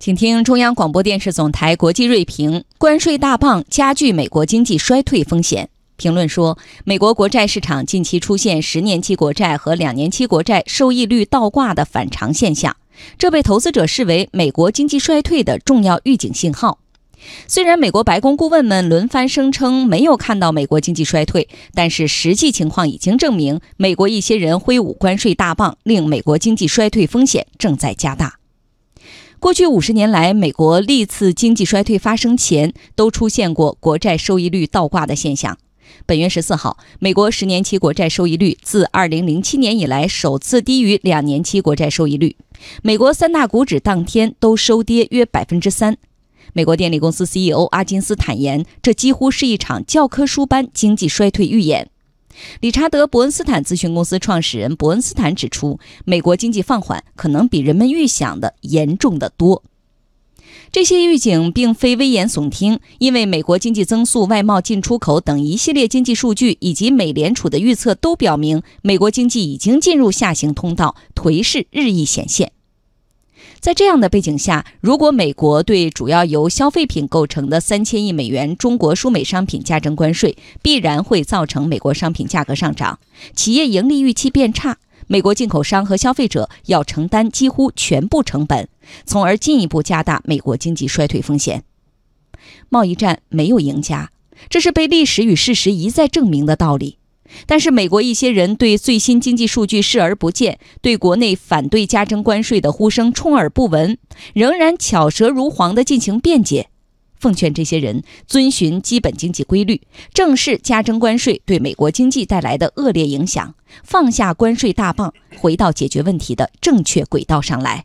请听中央广播电视总台国际锐评：关税大棒加剧美国经济衰退风险。评论说，美国国债市场近期出现十年期国债和两年期国债收益率倒挂的反常现象，这被投资者视为美国经济衰退的重要预警信号。虽然美国白宫顾问们轮番声称没有看到美国经济衰退，但是实际情况已经证明，美国一些人挥舞关税大棒，令美国经济衰退风险正在加大。过去五十年来，美国历次经济衰退发生前都出现过国债收益率倒挂的现象。本月十四号，美国十年期国债收益率自二零零七年以来首次低于两年期国债收益率。美国三大股指当天都收跌约百分之三。美国电力公司 CEO 阿金斯坦言，这几乎是一场教科书般经济衰退预演。理查德·伯恩斯坦咨询公司创始人伯恩斯坦指出，美国经济放缓可能比人们预想的严重的多。这些预警并非危言耸听，因为美国经济增速、外贸进出口等一系列经济数据，以及美联储的预测都表明，美国经济已经进入下行通道，颓势日益显现。在这样的背景下，如果美国对主要由消费品构成的三千亿美元中国输美商品加征关税，必然会造成美国商品价格上涨，企业盈利预期变差，美国进口商和消费者要承担几乎全部成本，从而进一步加大美国经济衰退风险。贸易战没有赢家，这是被历史与事实一再证明的道理。但是，美国一些人对最新经济数据视而不见，对国内反对加征关税的呼声充耳不闻，仍然巧舌如簧地进行辩解。奉劝这些人遵循基本经济规律，正视加征关税对美国经济带来的恶劣影响，放下关税大棒，回到解决问题的正确轨道上来。